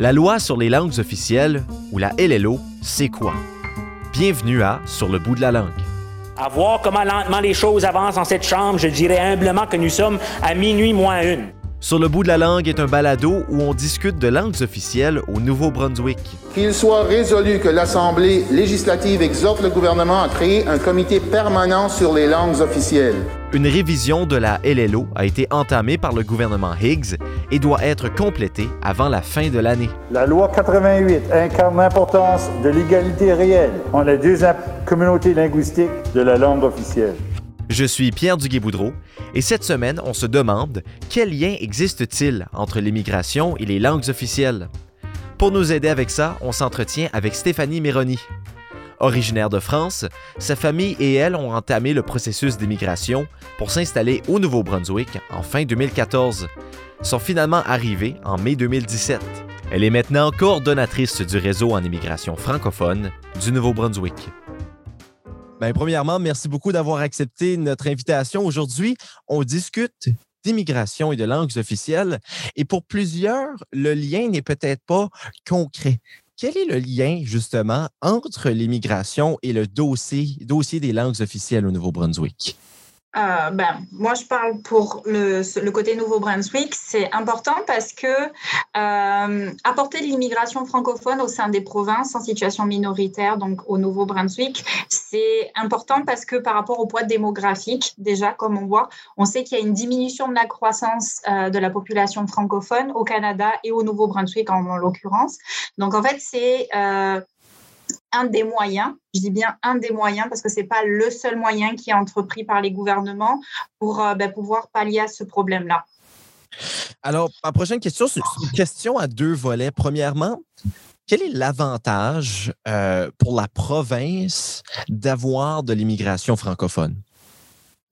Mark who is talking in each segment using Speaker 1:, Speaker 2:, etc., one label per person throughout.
Speaker 1: La loi sur les langues officielles, ou la LLO, c'est quoi? Bienvenue à Sur le bout de la langue.
Speaker 2: À voir comment lentement les choses avancent dans cette chambre, je dirais humblement que nous sommes à minuit moins une.
Speaker 1: Sur le bout de la langue est un balado où on discute de langues officielles au Nouveau-Brunswick.
Speaker 3: Qu'il soit résolu que l'Assemblée législative exhorte le gouvernement à créer un comité permanent sur les langues officielles.
Speaker 1: Une révision de la LLO a été entamée par le gouvernement Higgs et doit être complétée avant la fin de l'année.
Speaker 4: La loi 88 incarne l'importance de l'égalité réelle entre les deux communautés linguistiques de la langue officielle.
Speaker 1: Je suis Pierre Duguay-Boudreau et cette semaine, on se demande quel lien existe-t-il entre l'immigration et les langues officielles. Pour nous aider avec ça, on s'entretient avec Stéphanie Méroni. Originaire de France, sa famille et elle ont entamé le processus d'immigration pour s'installer au Nouveau-Brunswick en fin 2014. Sont finalement arrivés en mai 2017. Elle est maintenant coordonnatrice du réseau en immigration francophone du Nouveau-Brunswick. Bien, premièrement, merci beaucoup d'avoir accepté notre invitation. Aujourd'hui, on discute d'immigration et de langues officielles. Et pour plusieurs, le lien n'est peut-être pas concret. Quel est le lien, justement, entre l'immigration et le dossier, dossier des langues officielles au Nouveau-Brunswick?
Speaker 5: Euh, ben, moi, je parle pour le, le côté Nouveau-Brunswick. C'est important parce que euh, apporter l'immigration francophone au sein des provinces en situation minoritaire, donc au Nouveau-Brunswick, c'est important parce que par rapport au poids démographique, déjà, comme on voit, on sait qu'il y a une diminution de la croissance euh, de la population francophone au Canada et au Nouveau-Brunswick en, en l'occurrence. Donc, en fait, c'est euh, un des moyens, je dis bien un des moyens parce que ce n'est pas le seul moyen qui est entrepris par les gouvernements pour euh, ben, pouvoir pallier à ce problème-là.
Speaker 1: Alors, ma prochaine question, c'est une question à deux volets. Premièrement, quel est l'avantage euh, pour la province d'avoir de l'immigration francophone?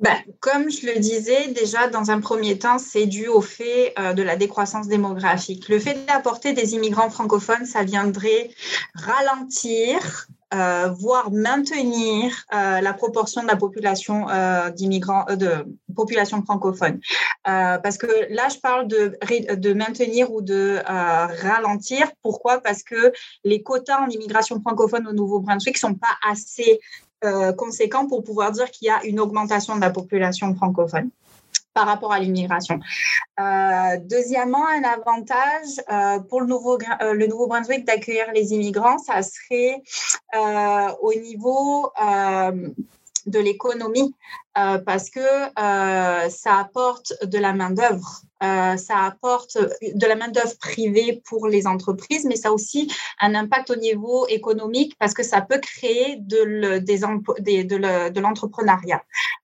Speaker 5: Ben, comme je le disais déjà, dans un premier temps, c'est dû au fait euh, de la décroissance démographique. Le fait d'apporter des immigrants francophones, ça viendrait ralentir, euh, voire maintenir euh, la proportion de la population d'immigrants, de population francophone. Parce que là, je parle de, de maintenir ou de ralentir. Pourquoi? Parce que les quotas en immigration francophone au Nouveau-Brunswick sont pas assez euh, conséquent pour pouvoir dire qu'il y a une augmentation de la population francophone par rapport à l'immigration. Euh, deuxièmement, un avantage euh, pour le nouveau le Nouveau-Brunswick d'accueillir les immigrants, ça serait au niveau de l'économie parce que ça apporte de la main-d'œuvre, euh, ça apporte de la main-d'œuvre privée pour les entreprises, mais ça a aussi un impact au niveau économique parce que ça peut créer de, l'entrepreneuriat.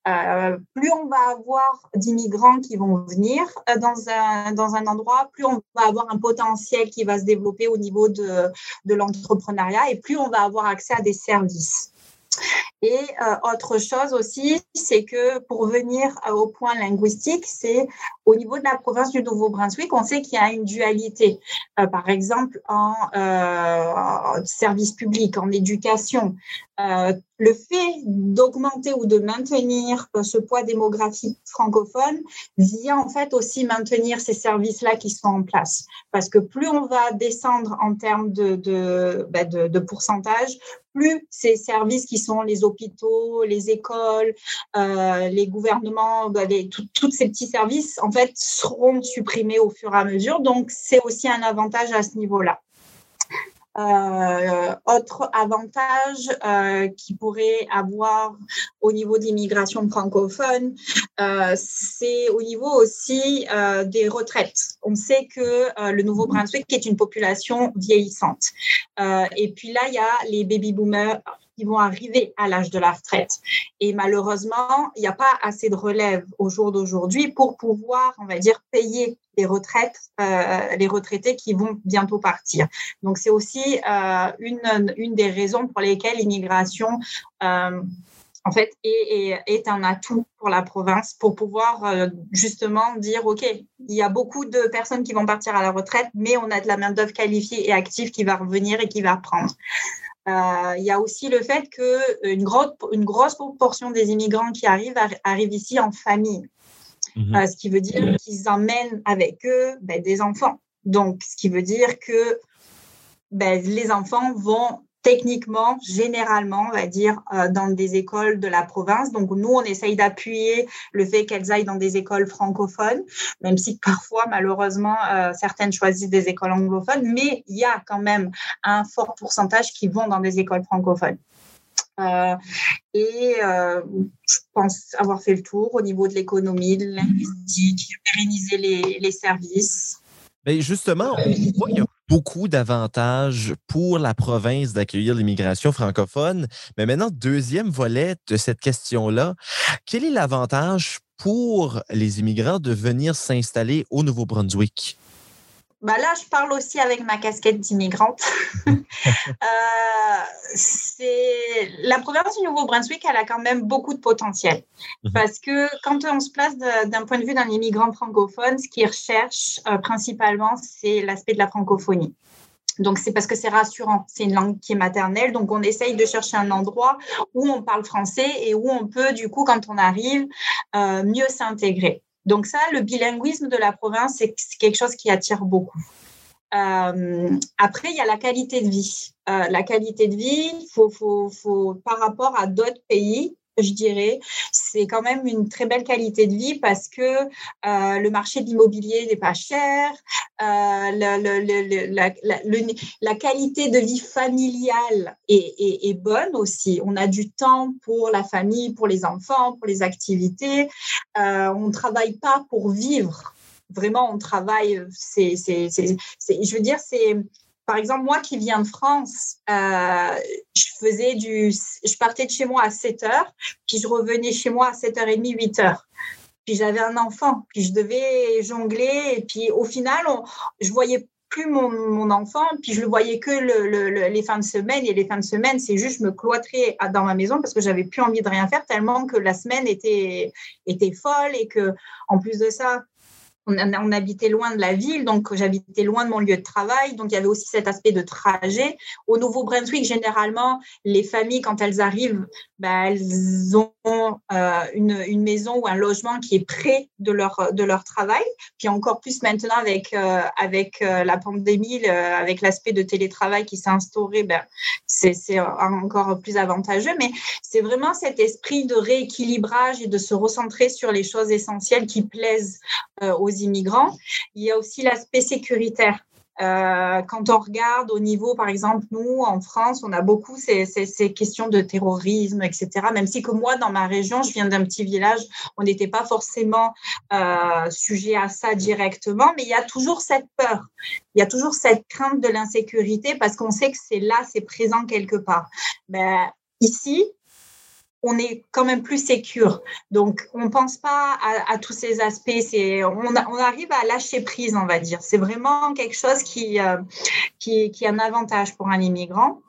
Speaker 5: Euh, plus on va avoir d'immigrants qui vont venir euh, dans un, endroit, plus on va avoir un potentiel qui va se développer au niveau de l'entrepreneuriat et plus on va avoir accès à des services. Et euh, autre chose aussi, c'est que pour venir euh, au point linguistique, c'est au niveau de la province du Nouveau-Brunswick, on sait qu'il y a une dualité. Euh, par exemple, en euh, service public, en éducation, euh, le fait d'augmenter ou de maintenir ce poids démographique francophone vient en fait aussi maintenir ces services-là qui sont en place. Parce que plus on va descendre en termes de, de, ben de, de pourcentage, plus ces services qui sont les hôpitaux, les écoles, euh, les gouvernements, les, tous ces petits services, en fait, seront supprimés au fur et à mesure. Donc, c'est aussi un avantage à ce niveau-là. Euh, autre avantage euh, qui pourrait avoir au niveau d'immigration francophone, euh, c'est au niveau aussi des retraites. On sait que le Nouveau-Brunswick est une population vieillissante. Et puis là, il y a les baby boomers qui vont arriver à l'âge de la retraite. Et malheureusement, il n'y a pas assez de relève au jour d'aujourd'hui pour pouvoir, on va dire, payer les retraites, euh, les retraités qui vont bientôt partir. Donc, c'est aussi euh, une, une des raisons pour lesquelles l'immigration euh, en fait, est, un atout pour la province pour pouvoir justement dire, OK, il y a beaucoup de personnes qui vont partir à la retraite, mais on a de la main-d'œuvre qualifiée et active qui va revenir et qui va reprendre. Euh, il y a aussi le fait qu'une grosse, une grosse proportion des immigrants qui arrivent arrivent ici en famille. Mmh. Euh, ce qui veut dire qu'ils emmènent avec eux ben, des enfants. Donc, ce qui veut dire que ben, les enfants vont techniquement, généralement, on va dire, euh, dans des écoles de la province. Donc, nous, on essaye d'appuyer le fait qu'elles aillent dans des écoles francophones, même si parfois, malheureusement, euh, certaines choisissent des écoles anglophones, mais il y a quand même un fort pourcentage qui vont dans des écoles francophones. Euh, et je pense avoir fait le tour au niveau de l'économie, de linguistique, pérenniser les, les services.
Speaker 1: Mais justement, on voit qu'il y a beaucoup d'avantages pour la province d'accueillir l'immigration francophone. Mais maintenant, deuxième volet de cette question-là, quel est l'avantage pour les immigrants de venir s'installer au Nouveau-Brunswick?
Speaker 5: Bah là, je parle aussi avec ma casquette d'immigrante. euh, la province du Nouveau-Brunswick, elle a quand même beaucoup de potentiel. Mhm. Parce que quand on se place d'un point de vue d'un immigrant francophone, ce qu'il recherche euh, principalement, c'est l'aspect de la francophonie. Donc, c'est parce que c'est rassurant. C'est une langue qui est maternelle. Donc, on essaye de chercher un endroit où on parle français et où on peut, du coup, quand on arrive, euh, mieux s'intégrer. Donc ça, le bilinguisme de la province, c'est quelque chose qui attire beaucoup. Euh, après, il y a la qualité de vie. Euh, la qualité de vie, faut, faut, faut, par rapport à d'autres pays, je dirais, c'est quand même une très belle qualité de vie parce que euh, le marché de l'immobilier n'est pas cher, la, qualité de vie familiale est, bonne aussi. On a du temps pour la famille, pour les enfants, pour les activités. Euh, on ne travaille pas pour vivre. Vraiment, on travaille, c'est, je veux dire, c'est par exemple, moi qui viens de France, euh, je faisais du, je partais de chez moi à 7 heures, puis je revenais chez moi à 7h30, 8 heures. Puis j'avais un enfant, puis je devais jongler, et puis au final, je voyais plus mon, enfant, puis je le voyais que les fins de semaine, et les fins de semaine, c'est juste me cloîtrais dans ma maison parce que j'avais plus envie de rien faire tellement que la semaine était, était folle et que, en plus de ça, on, habitait loin de la ville, donc j'habitais loin de mon lieu de travail, donc il y avait aussi cet aspect de trajet. Au Nouveau-Brunswick, généralement, les familles, quand elles arrivent, ben, elles ont euh, une, maison ou un logement qui est près de leur, de leur travail. Puis encore plus maintenant avec, euh, avec euh, la pandémie, avec l'aspect de télétravail qui s'est instauré, ben, c'est encore plus avantageux. Mais c'est vraiment cet esprit de rééquilibrage et de se recentrer sur les choses essentielles qui plaisent aux immigrants. Il y a aussi l'aspect sécuritaire. Euh, quand on regarde au niveau, par exemple, nous, en France, on a beaucoup ces, questions de terrorisme, etc. Même si que moi, dans ma région, je viens d'un petit village, on n'était pas forcément euh, sujet à ça directement, mais il y a toujours cette peur, il y a toujours cette crainte de l'insécurité parce qu'on sait que c'est là, c'est présent quelque part. Ben, ici, on est quand même plus sécure. Donc, on ne pense pas à, tous ces aspects. On, arrive à lâcher prise, on va dire. C'est vraiment quelque chose qui, euh, qui, est un avantage pour un immigrant.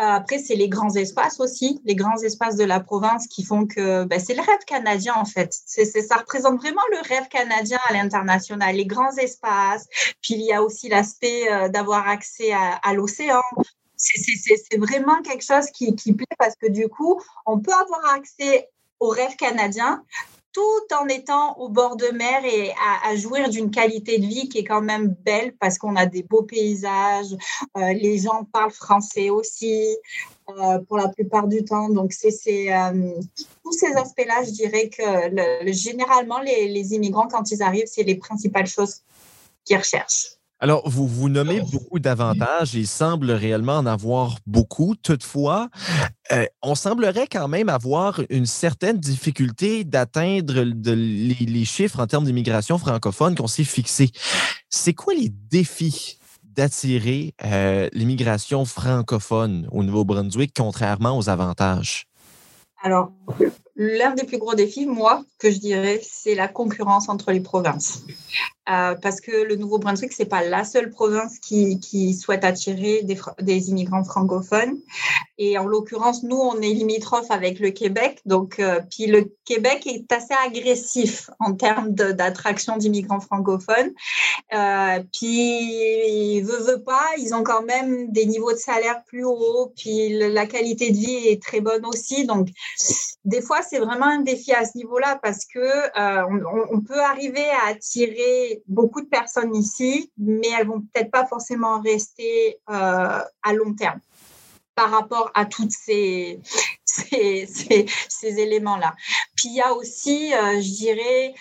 Speaker 5: Euh, après, c'est les grands espaces aussi, les grands espaces de la province qui font que ben, c'est le rêve canadien en fait. Ça représente vraiment le rêve canadien à l'international, les grands espaces. Puis il y a aussi l'aspect euh, d'avoir accès à l'océan, c'est vraiment quelque chose qui, plaît parce que du coup, on peut avoir accès au rêve canadien tout en étant au bord de mer et à, jouir d'une qualité de vie qui est quand même belle parce qu'on a des beaux paysages, euh, les gens parlent français aussi euh, pour la plupart du temps. Donc, c'est euh, tous ces aspects-là, je dirais que généralement, les immigrants, quand ils arrivent, c'est les principales choses qu'ils recherchent.
Speaker 1: Alors, vous vous nommez beaucoup d'avantages et il semble réellement en avoir beaucoup. Toutefois, euh, on semblerait quand même avoir une certaine difficulté d'atteindre les, chiffres en termes d'immigration francophone qu'on s'est fixés. C'est quoi les défis d'attirer euh, l'immigration francophone au Nouveau-Brunswick, contrairement aux avantages?
Speaker 5: Alors, l'un des plus gros défis, moi, que je dirais, c'est la concurrence entre les provinces. Euh, parce que le Nouveau-Brunswick, c'est pas la seule province qui, qui souhaite attirer des, des, immigrants francophones. Et en l'occurrence, nous, on est limitrophe avec le Québec. Donc, euh, puis le Québec est assez agressif en termes d'attraction d'immigrants francophones. Euh, puis, veut, veut pas, ils ont quand même des niveaux de salaire plus hauts. Puis la qualité de vie est très bonne aussi. Donc, des fois, c'est vraiment un défi à ce niveau-là parce que euh, on, peut arriver à attirer beaucoup de personnes ici, mais elles vont peut-être pas forcément rester euh, à long terme par rapport à toutes ces, ces, ces, éléments-là. Puis il y a aussi, euh, je dirais,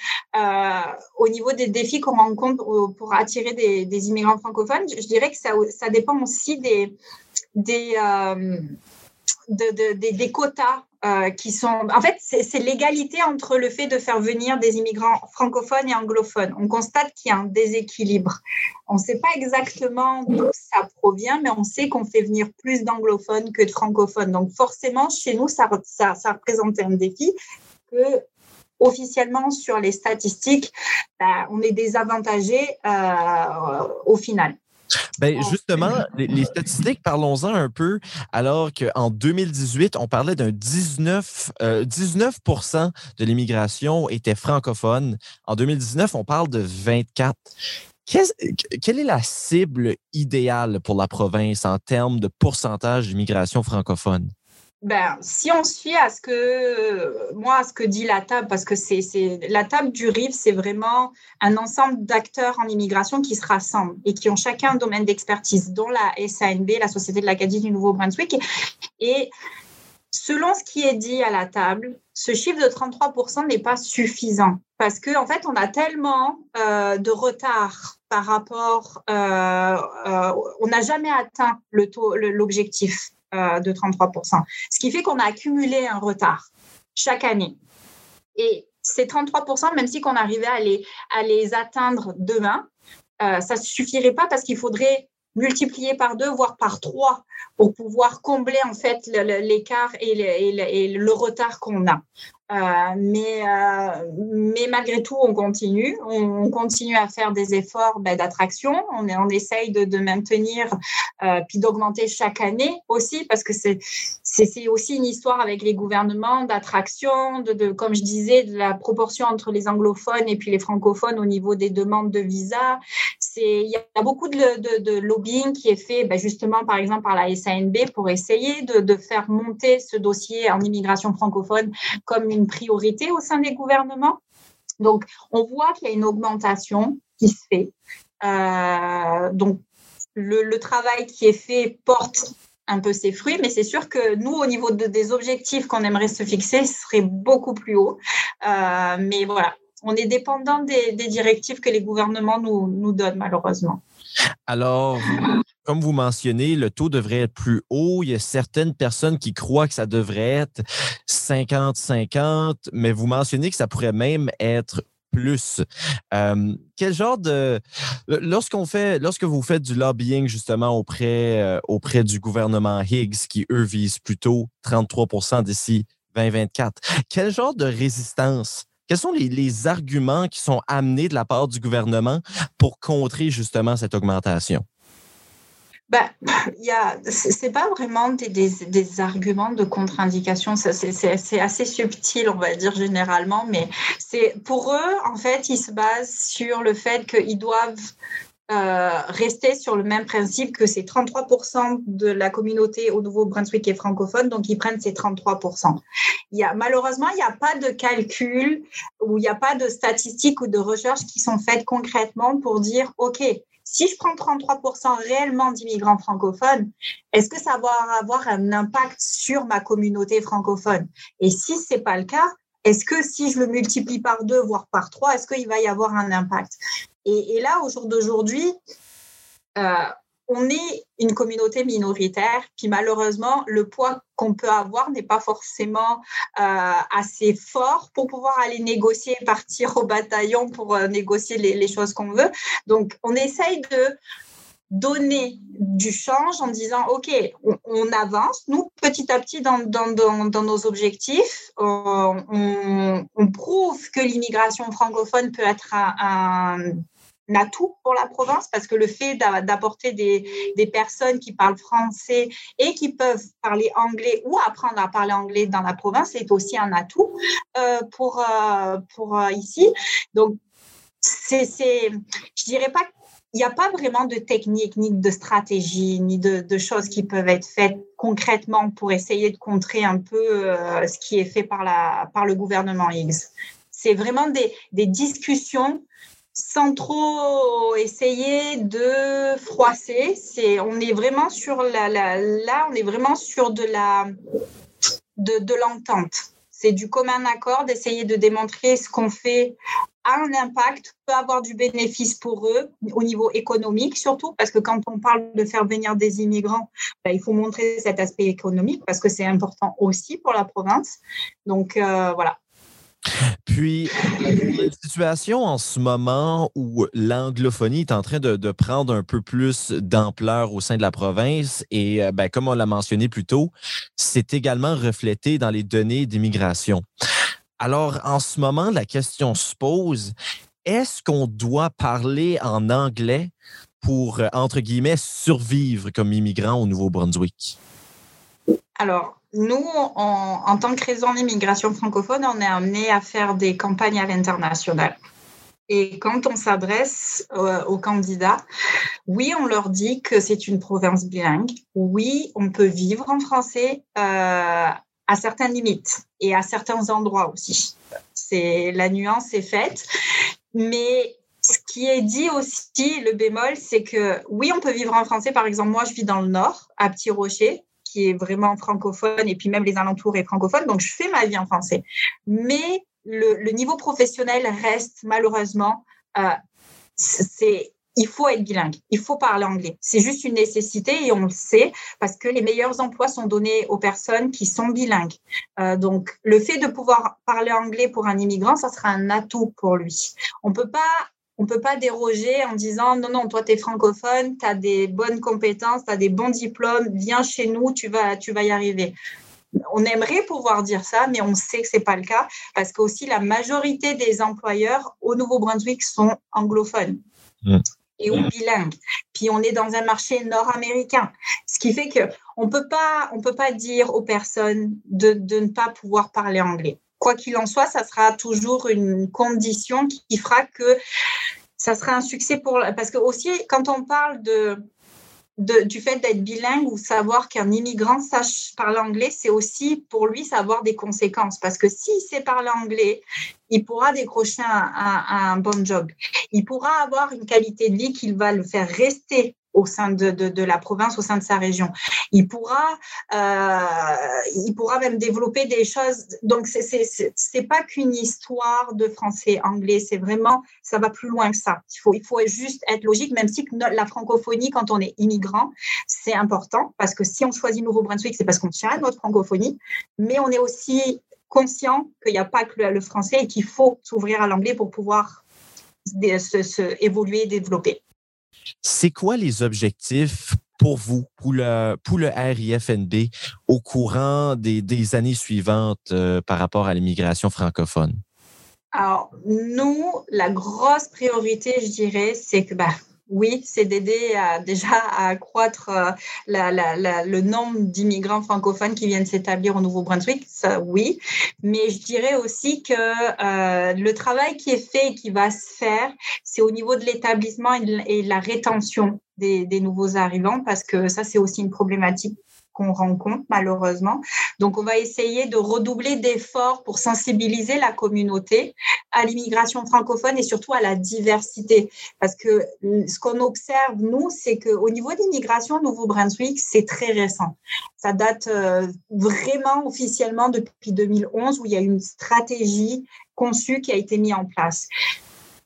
Speaker 5: au niveau des défis qu'on rencontre pour attirer des, immigrants francophones, je dirais que ça, ça dépend aussi des, des, de, des quotas euh, qui sont. En fait, c'est l'égalité entre le fait de faire venir des immigrants francophones et anglophones. On constate qu'il y a un déséquilibre. On ne sait pas exactement d'où ça provient, mais on sait qu'on fait venir plus d'anglophones que de francophones. Donc, forcément, chez nous, ça, ça, représente un défi que officiellement sur les statistiques, ben, on est désavantagé euh, au final.
Speaker 1: Ben, justement, les, statistiques, parlons-en un peu, alors qu'en 2018, on parlait d'un 19, 19% euh, de l'immigration était francophone. En 2019, on parle de 24. quelle est la cible idéale pour la province en termes de pourcentage d'immigration francophone?
Speaker 5: Ben, si on suit à ce que moi, à ce que dit la table, parce que c'est la table du RIV, c'est vraiment un ensemble d'acteurs en immigration qui se rassemblent et qui ont chacun un domaine d'expertise, dont la SANB, la Société de l'Acadie du Nouveau-Brunswick. Et selon ce qui est dit à la table, ce chiffre de 33% n'est pas suffisant parce qu'en en fait, on a tellement euh, de retard par rapport, euh, euh, on n'a jamais atteint l'objectif. Euh, de 33%. Ce qui fait qu'on a accumulé un retard chaque année. Et ces 33%, même si qu'on arrivait à les, à les atteindre demain, euh, ça ne suffirait pas parce qu'il faudrait multiplier par deux, voire par trois, pour pouvoir combler en fait l'écart et, le, retard qu'on a. Euh, mais, euh, mais malgré tout, on continue. On, continue à faire des efforts ben, d'attraction. On, essaye de, maintenir, euh, puis d'augmenter chaque année aussi, parce que c'est c'est aussi une histoire avec les gouvernements d'attraction, de, comme je disais, de la proportion entre les anglophones et puis les francophones au niveau des demandes de visa. Il y a beaucoup de, lobbying qui est fait ben, justement, par exemple, par la SANB pour essayer de, de faire monter ce dossier en immigration francophone comme une priorité au sein des gouvernements. Donc, on voit qu'il y a une augmentation qui se fait. Euh, donc, le, travail qui est fait porte un peu ses fruits, mais c'est sûr que nous, au niveau des objectifs qu'on aimerait se fixer, ce serait beaucoup plus haut. Euh, mais voilà, on est dépendant des, directives que les gouvernements nous, donnent, malheureusement.
Speaker 1: Alors, comme vous mentionnez, le taux devrait être plus haut. Il y a certaines personnes qui croient que ça devrait être 50-50, mais vous mentionnez que ça pourrait même être plus. Euh, quel genre de lorsqu'on fait lorsque vous faites du lobbying justement auprès euh, auprès du gouvernement Higgs qui eux visent plutôt 33% d'ici 2024, quel genre de résistance quels sont les, arguments qui sont amenés de la part du gouvernement pour contrer justement cette augmentation?
Speaker 5: Ben, a, c'est pas vraiment des, des, arguments de contre-indication, c'est assez subtil, on va dire généralement, mais pour eux, en fait, ils se basent sur le fait qu'ils doivent euh, rester sur le même principe que ces 33% de la communauté au Nouveau-Brunswick est francophone, donc ils prennent ces 33%. Il y a, malheureusement, il n'y a pas de calcul ou il n'y a pas de statistiques ou de recherches qui sont faites concrètement pour dire, OK, si je prends 33% réellement d'immigrants francophones, est-ce que ça va avoir un impact sur ma communauté francophone? Et si ce n'est pas le cas, est-ce que si je le multiplie par deux, voire par trois, est-ce qu'il va y avoir un impact? Et, là, au jour d'aujourd'hui, euh, on est une communauté minoritaire, puis malheureusement, le poids qu'on peut avoir n'est pas forcément euh, assez fort pour pouvoir aller négocier, partir au bataillon pour euh, négocier les, choses qu'on veut. Donc, on essaye de donner du change en disant, OK, on, avance, nous, petit à petit, dans, dans, nos objectifs. On, prouve que l'immigration francophone peut être un atout pour la province parce que le fait d'apporter des, personnes qui parlent français et qui peuvent parler anglais ou apprendre à parler anglais dans la province est aussi un atout euh, pour, euh, pour euh, ici. Donc, c'est, je dirais pas il n'y a pas vraiment de technique, ni de stratégie, ni de, choses qui peuvent être faites concrètement pour essayer de contrer un peu ce qui est fait par, la, par le gouvernement X. C'est vraiment des, discussions sans trop essayer de froisser. C'est, on est vraiment sur la, la, là, on est vraiment sur de la de, de l'entente. C'est du commun accord d'essayer de démontrer ce qu'on fait a un impact, peut avoir du bénéfice pour eux au niveau économique surtout, parce que quand on parle de faire venir des immigrants, ben, il faut montrer cet aspect économique parce que c'est important aussi pour la province. Donc euh, voilà.
Speaker 1: Puis, une situation en ce moment où l'anglophonie est en train de, prendre un peu plus d'ampleur au sein de la province et, euh, ben, comme on l'a mentionné plus tôt, c'est également reflété dans les données d'immigration. Alors, en ce moment, la question se pose, est-ce qu'on doit parler en anglais pour, euh, entre guillemets, survivre comme immigrant au Nouveau-Brunswick?
Speaker 5: Alors, nous, en tant que réseau d'immigration francophone, on est amené à faire des campagnes à l'international. Et quand on s'adresse euh, aux candidats, oui, on leur dit que c'est une province bilingue. Oui, on peut vivre en français euh, à certaines limites et à certains endroits aussi. C'est la nuance est faite, mais ce qui est dit aussi, le bémol, c'est que oui, on peut vivre en français. Par exemple, moi, je vis dans le nord, à Petit Rocher, qui est vraiment francophone, et puis même les alentours est francophone, donc je fais ma vie en français. Mais le, niveau professionnel reste malheureusement, euh, c'est il faut être bilingue, il faut parler anglais. C'est juste une nécessité et on le sait parce que les meilleurs emplois sont donnés aux personnes qui sont bilingues. Euh, donc, le fait de pouvoir parler anglais pour un immigrant, ça sera un atout pour lui. On peut pas on peut pas déroger en disant non, non, toi, tu es francophone, tu as des bonnes compétences, tu as des bons diplômes, viens chez nous, tu vas, tu vas y arriver. On aimerait pouvoir dire ça, mais on sait que c'est pas le cas parce qu'aussi la majorité des employeurs au Nouveau-Brunswick sont anglophones. Mmh et ou bilingue. Puis on est dans un marché nord-américain, ce qui fait que on peut pas on peut pas dire aux personnes de, de ne pas pouvoir parler anglais. Quoi qu'il en soit, ça sera toujours une condition qui fera que ça sera un succès pour parce que aussi quand on parle de du fait d'être bilingue ou savoir qu'un immigrant sache parler anglais, c'est aussi pour lui savoir des conséquences. Parce que s'il sait parler anglais, il pourra décrocher un, un, bon job. Il pourra avoir une qualité de vie qui va le faire rester au sein de, la province, au sein de sa région. Il pourra, euh, il pourra même développer des choses. Donc, c'est pas qu'une histoire de français-anglais, c'est vraiment, ça va plus loin que ça. Il faut, il faut juste être logique, même si la francophonie, quand on est immigrant, c'est important, parce que si on choisit Nouveau-Brunswick, c'est parce qu'on tient à notre francophonie, mais on est aussi conscient qu'il n'y a pas que le, français et qu'il faut s'ouvrir à l'anglais pour pouvoir se, se évoluer, développer.
Speaker 1: C'est quoi les objectifs pour vous, pour le, pour le RIFNB, au courant des, années suivantes euh, par rapport à l'immigration francophone?
Speaker 5: Alors, nous, la grosse priorité, je dirais, c'est que bah, oui, c'est d'aider déjà à accroître euh, le nombre d'immigrants francophones qui viennent s'établir au Nouveau-Brunswick, oui. Mais je dirais aussi que euh, le travail qui est fait et qui va se faire, c'est au niveau de l'établissement et, de la rétention des, des nouveaux arrivants, parce que ça, c'est aussi une problématique qu'on rencontre malheureusement. Donc, on va essayer de redoubler d'efforts pour sensibiliser la communauté à l'immigration francophone et surtout à la diversité. Parce que ce qu'on observe, nous, c'est qu'au niveau de l'immigration Nouveau-Brunswick, c'est très récent. Ça date euh, vraiment officiellement depuis 2011 où il y a une stratégie conçue qui a été mise en place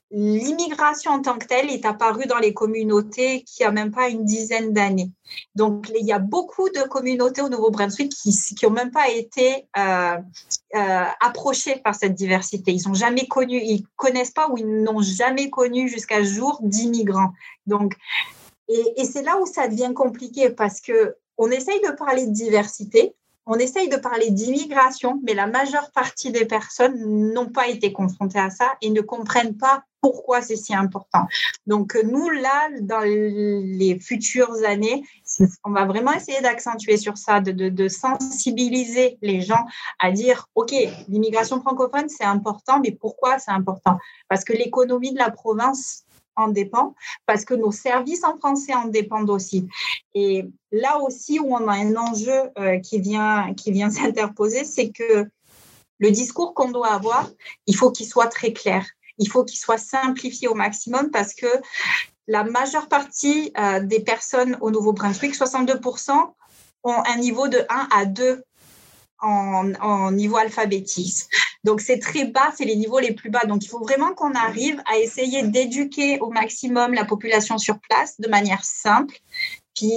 Speaker 5: l'immigration en tant que telle est apparue dans les communautés qui a même pas une dizaine d'années. Donc, il y a beaucoup de communautés au Nouveau-Brunswick qui n'ont même pas été euh, euh, approchées par cette diversité. Ils n'ont jamais connu, ils connaissent pas ou ils n'ont jamais connu jusqu'à jour d'immigrants. Donc, et, et c'est là où ça devient compliqué parce que on essaye de parler de diversité, on essaye de parler d'immigration, mais la majeure partie des personnes n'ont pas été confrontées à ça et ne comprennent pas pourquoi c'est si important. Donc nous, là, dans les futures années, on va vraiment essayer d'accentuer sur ça, de, sensibiliser les gens à dire, OK, l'immigration francophone, c'est important, mais pourquoi c'est important? Parce que l'économie de la province en dépend parce que nos services en français en dépendent aussi. Et là aussi où on a un enjeu euh, qui vient, qui vient s'interposer, c'est que le discours qu'on doit avoir, il faut qu'il soit très clair. Il faut qu'il soit simplifié au maximum parce que la majeure partie euh, des personnes au Nouveau-Brunswick, 62%, ont un niveau de 1 à 2 en, en niveau alphabétisme. Donc, c'est très bas, c'est les niveaux les plus bas. Donc, il faut vraiment qu'on arrive à essayer d'éduquer au maximum la population sur place de manière simple. Puis,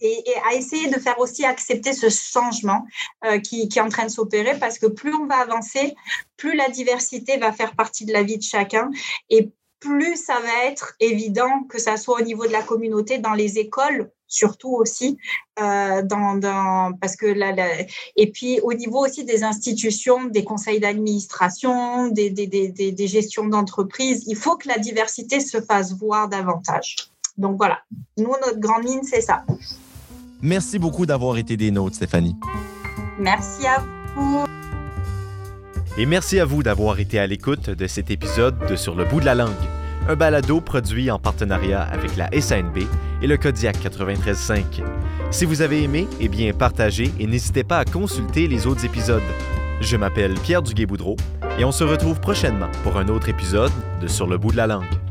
Speaker 5: et, à essayer de faire aussi accepter ce changement euh, qui, qui, est en train de s'opérer parce que plus on va avancer, plus la diversité va faire partie de la vie de chacun et plus ça va être évident que ça soit au niveau de la communauté, dans les écoles, surtout aussi, euh, dans, dans, parce que là, et puis au niveau aussi des institutions, des conseils d'administration, des, des, des, des gestions d'entreprise, il faut que la diversité se fasse voir davantage. Donc voilà, nous, notre grande ligne, c'est ça.
Speaker 1: Merci beaucoup d'avoir été des nôtres, Stéphanie.
Speaker 5: Merci à vous.
Speaker 1: Et merci à vous d'avoir été à l'écoute de cet épisode de Sur le bout de la langue, un balado produit en partenariat avec la SANB et le Kodiak 93.5. Si vous avez aimé, eh bien partagez et n'hésitez pas à consulter les autres épisodes. Je m'appelle Pierre Duguay-Boudreau et on se retrouve prochainement pour un autre épisode de Sur le bout de la langue.